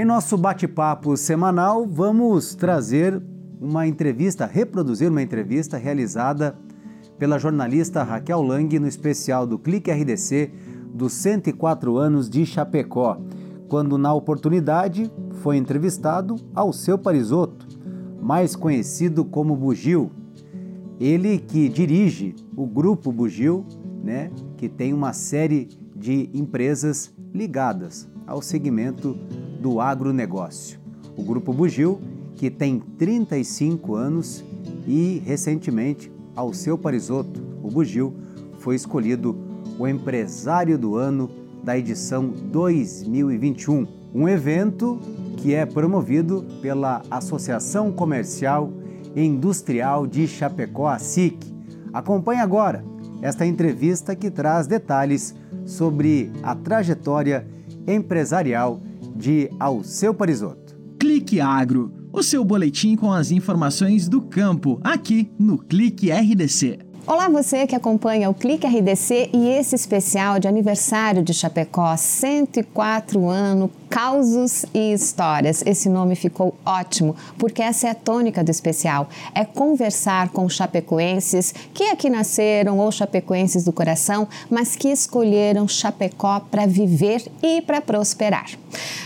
Em nosso bate-papo semanal, vamos trazer uma entrevista, reproduzir uma entrevista realizada pela jornalista Raquel Lang no especial do Clique RDC dos 104 anos de Chapecó, quando na oportunidade foi entrevistado ao seu Parisotto, mais conhecido como Bugio. Ele que dirige o grupo Bugio, né, que tem uma série de empresas ligadas ao segmento do agronegócio. O Grupo Bugio, que tem 35 anos e recentemente, ao seu Parisotto, o Bugio foi escolhido o empresário do ano da edição 2021, um evento que é promovido pela Associação Comercial e Industrial de Chapecó, a SIC. Acompanhe agora esta entrevista que traz detalhes sobre a trajetória empresarial de Alceu Parisotto. Clique Agro, o seu boletim com as informações do campo, aqui no Clique RDC. Olá você que acompanha o Clique RDC e esse especial de aniversário de Chapecó, 104 anos, causos e histórias. Esse nome ficou ótimo, porque essa é a tônica do especial. É conversar com chapecoenses que aqui nasceram ou chapecoenses do coração, mas que escolheram Chapecó para viver e para prosperar.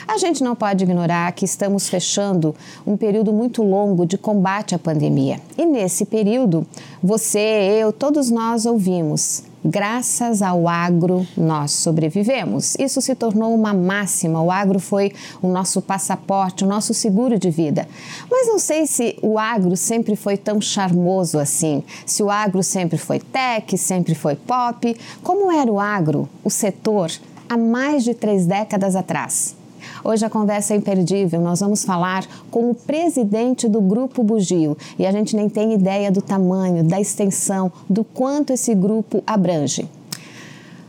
A gente não pode ignorar que estamos fechando um período muito longo de combate à pandemia. E nesse período, você, eu, todos nós ouvimos. Graças ao agro, nós sobrevivemos. Isso se tornou uma máxima. O agro foi o nosso passaporte, o nosso seguro de vida. Mas não sei se o agro sempre foi tão charmoso assim. Se o agro sempre foi tech, sempre foi pop. Como era o agro, o setor, há mais de três décadas atrás? Hoje a conversa é imperdível. Nós vamos falar com o presidente do Grupo Bugio e a gente nem tem ideia do tamanho, da extensão, do quanto esse grupo abrange.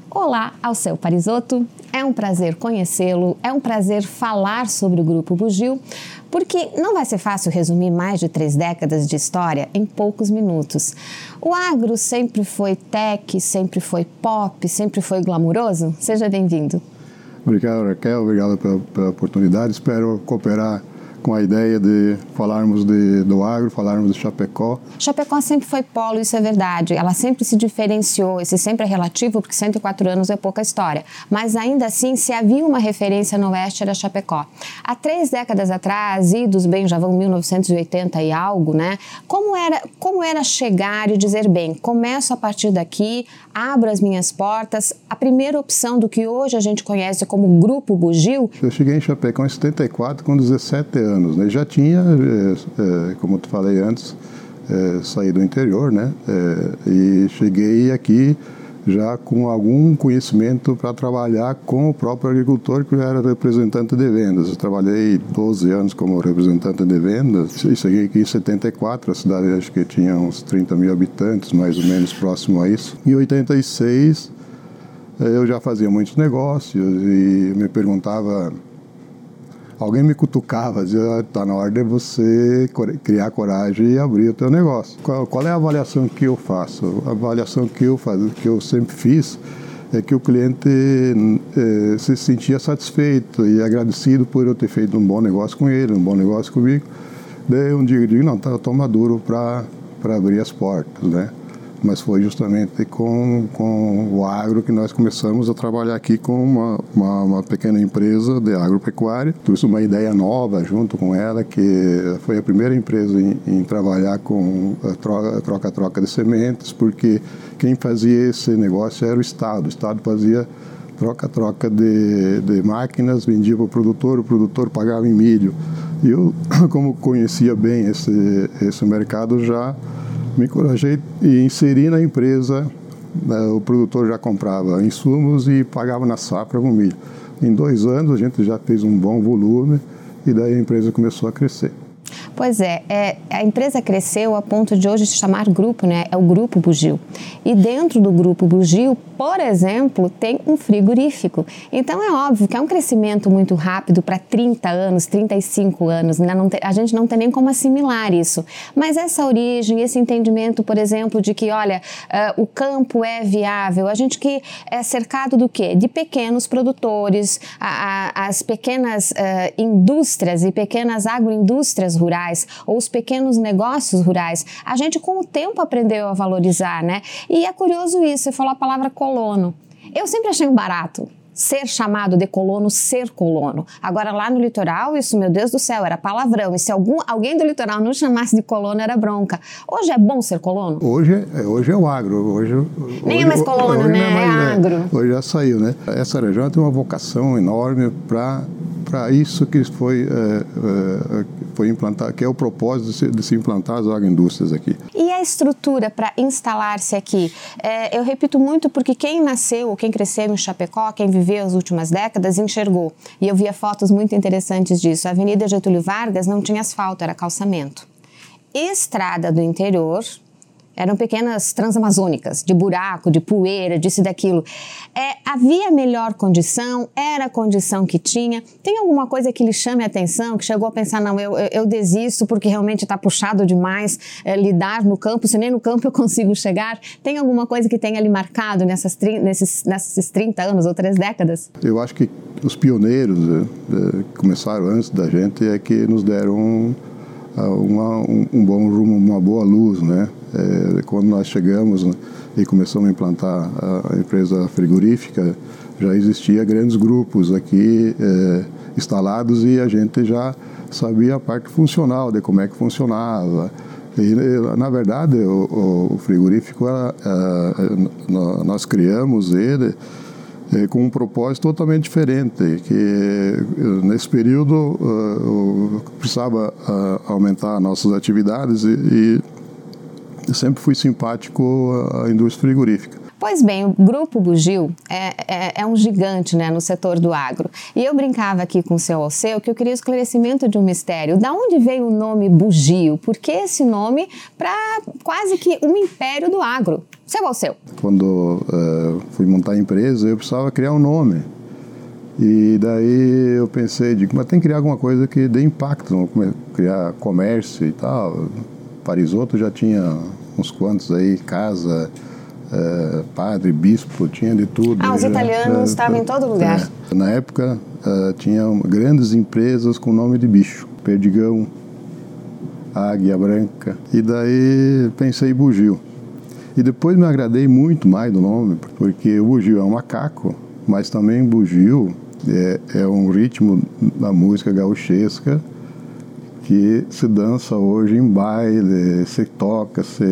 Olá, ao seu Parisotto. É um prazer conhecê-lo, é um prazer falar sobre o Grupo Bugio, porque não vai ser fácil resumir mais de três décadas de história em poucos minutos. O agro sempre foi tech, sempre foi pop, sempre foi glamuroso? Seja bem-vindo. Obrigado, Raquel. Obrigado pela, pela oportunidade. Espero cooperar com a ideia de falarmos de, do agro, falarmos de Chapecó. Chapecó sempre foi polo, isso é verdade. Ela sempre se diferenciou, esse sempre é relativo, porque 104 anos é pouca história. Mas ainda assim, se havia uma referência no oeste, era Chapecó. Há três décadas atrás, idos bem, já vão 1980 e algo, né? Como era, como era chegar e dizer, bem, começo a partir daqui, abro as minhas portas, a primeira opção do que hoje a gente conhece como Grupo Bugio? Eu cheguei em Chapecó em 74 com 17 anos anos. Né? Já tinha, é, é, como eu falei antes, é, saído do interior, né? e cheguei aqui já com algum conhecimento para trabalhar com o próprio agricultor que era representante de vendas. Eu trabalhei 12 anos como representante de vendas e cheguei aqui em 74, a cidade acho que tinha uns 30 mil habitantes, mais ou menos próximo a isso. Em 86 eu já fazia muitos negócios e me perguntava alguém me cutucava, dizia, está na hora de você criar coragem e abrir o teu negócio. Qual, qual, é a avaliação que eu faço? A avaliação que eu, faz, que eu sempre fiz é que o cliente eh, se sentia satisfeito e agradecido por eu ter feito um bom negócio com ele, um bom negócio comigo. Daí um dia eu digo, não, tá, eu estou maduro para abrir as portas, né? Mas foi justamente com, com o agro que nós começamos a trabalhar aqui com uma, uma, uma pequena empresa de agropecuária. Trouxe uma ideia nova junto com ela, que foi a primeira empresa em, em trabalhar com troca-troca de sementes, porque quem fazia esse negócio era o Estado. O Estado fazia troca-troca de, de máquinas, vendia para o produtor, o produtor pagava em milho. E eu, como conhecia bem esse, esse mercado, já me encorajei e inseri na empresa. Né, o produtor já comprava insumos e pagava na safra o milho. Em dois anos a gente já fez um bom volume e daí a empresa começou a crescer. Pois é, é, a empresa cresceu a ponto de hoje se chamar grupo, né? É o Grupo Bugio. E dentro do grupo Bugio, por exemplo, tem um frigorífico. Então é óbvio que é um crescimento muito rápido para 30 anos, 35 anos. Né? Tem, a gente não tem nem como assimilar isso. Mas essa origem, esse entendimento, por exemplo, de que, olha, uh, o campo é viável, a gente que é cercado do quê? De pequenos produtores, a, a, as pequenas uh, indústrias e pequenas agroindústrias rurais, ou os pequenos negócios rurais. A gente, com o tempo, aprendeu a valorizar, né? E é curioso isso, você falou a palavra colono. Eu sempre achei um barato ser chamado de colono, ser colono. Agora, lá no litoral, isso, meu Deus do céu, era palavrão. E se algum, alguém do litoral não chamasse de colono, era bronca. Hoje é bom ser colono? Hoje, é, hoje é o agro. Hoje, Nem é hoje, é mais colono, né? É, mais, é agro. Hoje já saiu, né? Essa região tem uma vocação enorme para para isso que foi, é, é, foi implantado, que é o propósito de se, de se, implantar as agroindústrias aqui. E a estrutura para instalar-se aqui? É, eu repito muito porque quem nasceu quem cresceu em Chapecó, quem viveu as últimas décadas, enxergou. E eu via fotos muito interessantes disso. A Avenida Getúlio Vargas não tinha asfalto, era calçamento. Estrada do interior, eram pequenas transamazônicas, de buraco, de poeira, disso e daquilo. É, havia melhor condição, era a condição que tinha. Tem alguma coisa que lhe chame a atenção, que chegou a pensar, não, eu, eu, desisto porque realmente está puxado demais é, lidar no campo, se nem no campo eu consigo chegar? Tem alguma coisa que tenha lhe marcado nessas, nesses, nesses 30 anos ou três décadas? Eu acho que os pioneiros é, que começaram antes da gente é que nos deram uma, um, um bom rumo, uma boa luz, né? É, quando nós chegamos né, e começamos a implantar a empresa frigorífica, já existia grandes grupos aqui é, instalados e a gente já sabia a parte funcional de como é que funcionava. E, na verdade, o, o frigorífico, era, é, nós criamos ele é, com um propósito totalmente diferente, que nesse período uh, precisava uh, aumentar nossas atividades e, e sempre fui simpático à indústria frigorífica. Pois bem, o Grupo Bugio é, é, é, um gigante né, no setor do agro. E eu brincava aqui com o seu Alceu que eu queria esclarecimento de um mistério. Da onde veio o nome Bugio? Por que esse nome para quase que um império do agro? Seu Alceu. Quando uh, fui montar a empresa, eu precisava criar um nome. E daí eu pensei, digo, mas tem que criar alguma coisa que dê impacto, criar comércio e tal. Parisotto já tinha uns quantos aí, casa, é, padre, bispo, tinha de tudo. Ah, os italianos é, estavam em todo lugar. Na época uh, tinha grandes empresas com nome de bicho, Perdigão, Águia Branca. E daí pensei bugio. E depois me agradei muito mais do nome, porque o bugio é um macaco, mas também bugio é, é um ritmo da música gauchesca que se dança hoje em baile, se toca, se,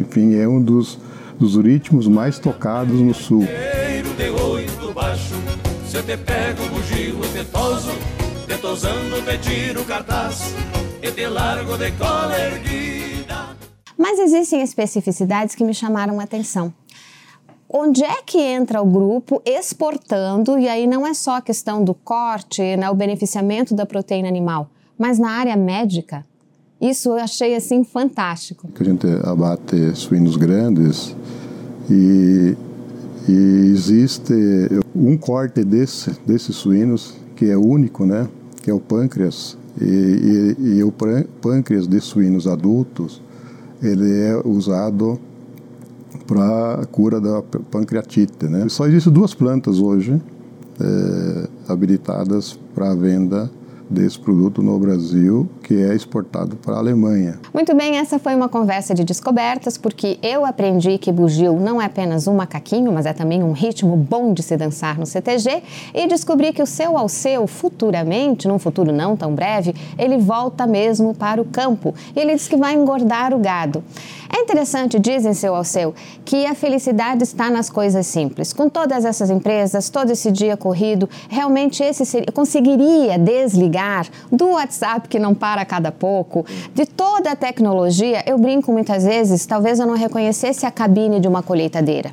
enfim, é um dos, dos ritmos mais tocados no sul. Mas existem especificidades que me chamaram a atenção. Onde é que entra o grupo exportando, e aí não é só a questão do corte, né, o beneficiamento da proteína animal, mas na área médica, isso eu achei assim fantástico. A gente abate suínos grandes e, e existe um corte desse, desses suínos que é único, né? Que é o pâncreas. E, e, e o pâncreas de suínos adultos, ele é usado para a cura da pancreatite, né? Só existem duas plantas hoje é, habilitadas para venda desse produto no Brasil, que é exportado para a Alemanha. Muito bem, essa foi uma conversa de descobertas, porque eu aprendi que bugio não é apenas um macaquinho, mas é também um ritmo bom de se dançar no CTG, e descobri que o seu Alceu, futuramente, num futuro não tão breve, ele volta mesmo para o campo, e ele diz que vai engordar o gado. É interessante, dizem seu Alceu, que a felicidade está nas coisas simples. Com todas essas empresas, todo esse dia corrido, realmente esse seria, conseguiria desligar do WhatsApp que não para cada pouco, de toda a tecnologia. Eu brinco muitas vezes, talvez eu não reconhecesse a cabine de uma colheitadeira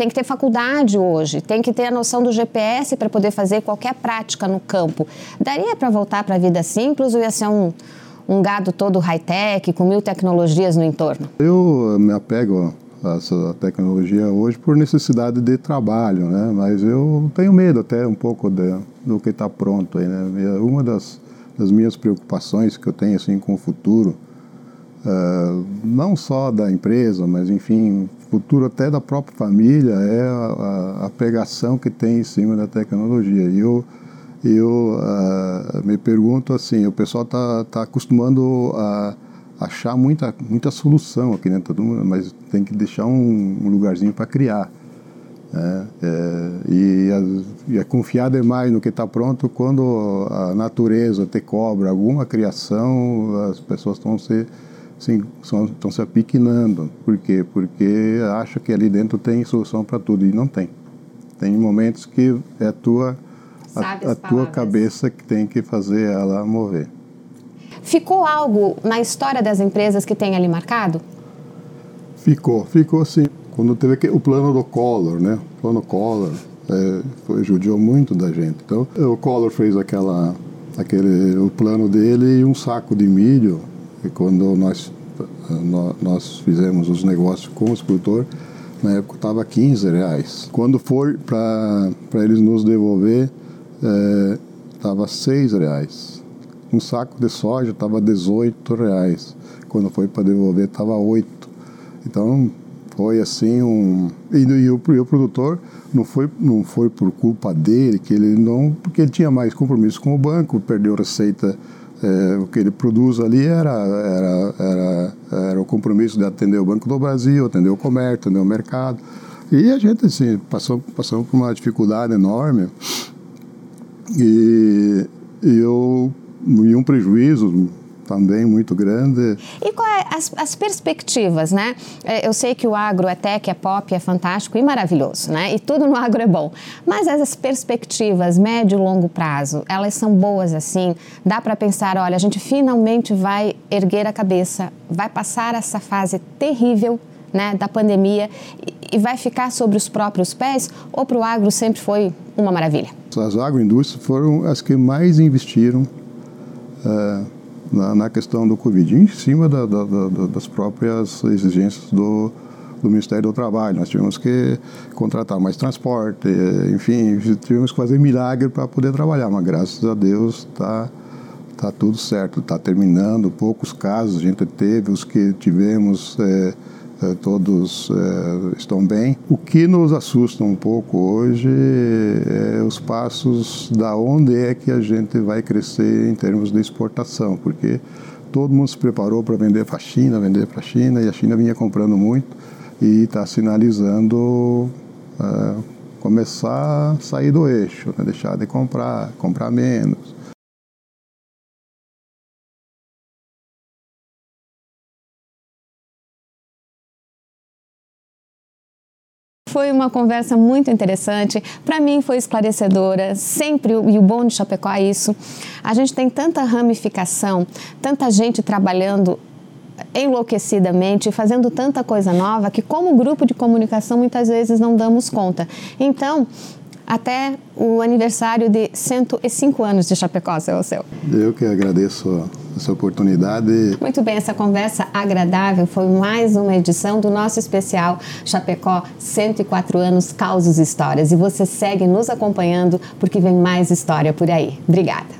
tem que ter faculdade hoje, tem que ter a noção do GPS para poder fazer qualquer prática no campo. Daria para voltar para a vida simples ou ia ser um, um gado todo high-tech, com mil tecnologias no entorno? Eu me apego essa tecnologia hoje por necessidade de trabalho, né? Mas eu tenho medo até um pouco de, do que está pronto aí, né? Uma das, das minhas preocupações que eu tenho assim com o futuro, uh, não só da empresa, mas enfim, futuro até da própria família é a, a, pegação que tem em cima da tecnologia. E eu eu uh, me pergunto assim, o pessoal está tá acostumando a achar muita, muita solução aqui dentro do mundo, mas tem que deixar um, um lugarzinho para criar. Né? É, e, a, e é confiar demais no que está pronto quando a natureza te cobra alguma criação, as pessoas estão se estão se apiquinando. Por quê? Porque acha que ali dentro tem solução para tudo e não tem. Tem momentos que é a tua, a, a tua cabeça que tem que fazer ela mover. Ficou algo na história das empresas que tem ali marcado? Ficou, ficou sim. Quando teve o plano do Collor, né? O plano Collor é, foi, judiou muito da gente. Então, o Collor fez aquela, aquele, o plano dele e um saco de milho. E quando nós, nós fizemos os negócios com o escultor, na época estava 15 reais. Quando foi para eles nos devolver, estava é, 6 reais um saco de soja estava 18 reais. Quando foi para devolver estava 8. Então foi assim um e, e, o, e, o, produtor não foi não foi por culpa dele que ele não porque ele tinha mais compromisso com o banco, perdeu receita é, o que ele produz ali era, era, era, era o compromisso de atender o Banco do Brasil, atender o comércio, atender o mercado. E a gente assim, passou, passou por uma dificuldade enorme. E, eu e um prejuízo também muito grande. E quais é as, as, perspectivas, né? É, eu sei que o agro é tech, é pop, é fantástico e maravilhoso, né? E tudo no agro é bom. Mas as perspectivas médio e longo prazo, elas são boas assim? Dá para pensar, olha, a gente finalmente vai erguer a cabeça, vai passar essa fase terrível né, da pandemia e vai ficar sobre os próprios pés? Ou para o agro sempre foi uma maravilha? As agroindústrias foram as que mais investiram é, na, na, questão do Covid, em cima da, da, da, das próprias exigências do, do Ministério do Trabalho. Nós tivemos que contratar mais transporte, enfim, tivemos que fazer milagre para poder trabalhar, mas graças a Deus está tá tudo certo, está terminando. Poucos casos a gente teve, os que tivemos. É, todos é, estão bem. O que nos assusta um pouco hoje é os passos da onde é que a gente vai crescer em termos de exportação, porque todo mundo se preparou para vender para a China, vender para a China, e a China vinha comprando muito e está sinalizando é, começar a sair do eixo, né? deixar de comprar, comprar menos. Foi uma conversa muito interessante. Para mim foi esclarecedora. Sempre, e o bom de Chapecó é isso. A gente tem tanta ramificação, tanta gente trabalhando enlouquecidamente, fazendo tanta coisa nova que, como grupo de comunicação, muitas vezes não damos conta. Então, até o aniversário de 105 anos de Chapecó, seu seu. Eu que agradeço essa oportunidade. Muito bem, essa conversa agradável foi mais uma edição do nosso especial Chapecó 104 anos, causos e histórias. E você segue nos acompanhando porque vem mais história por aí. Obrigada.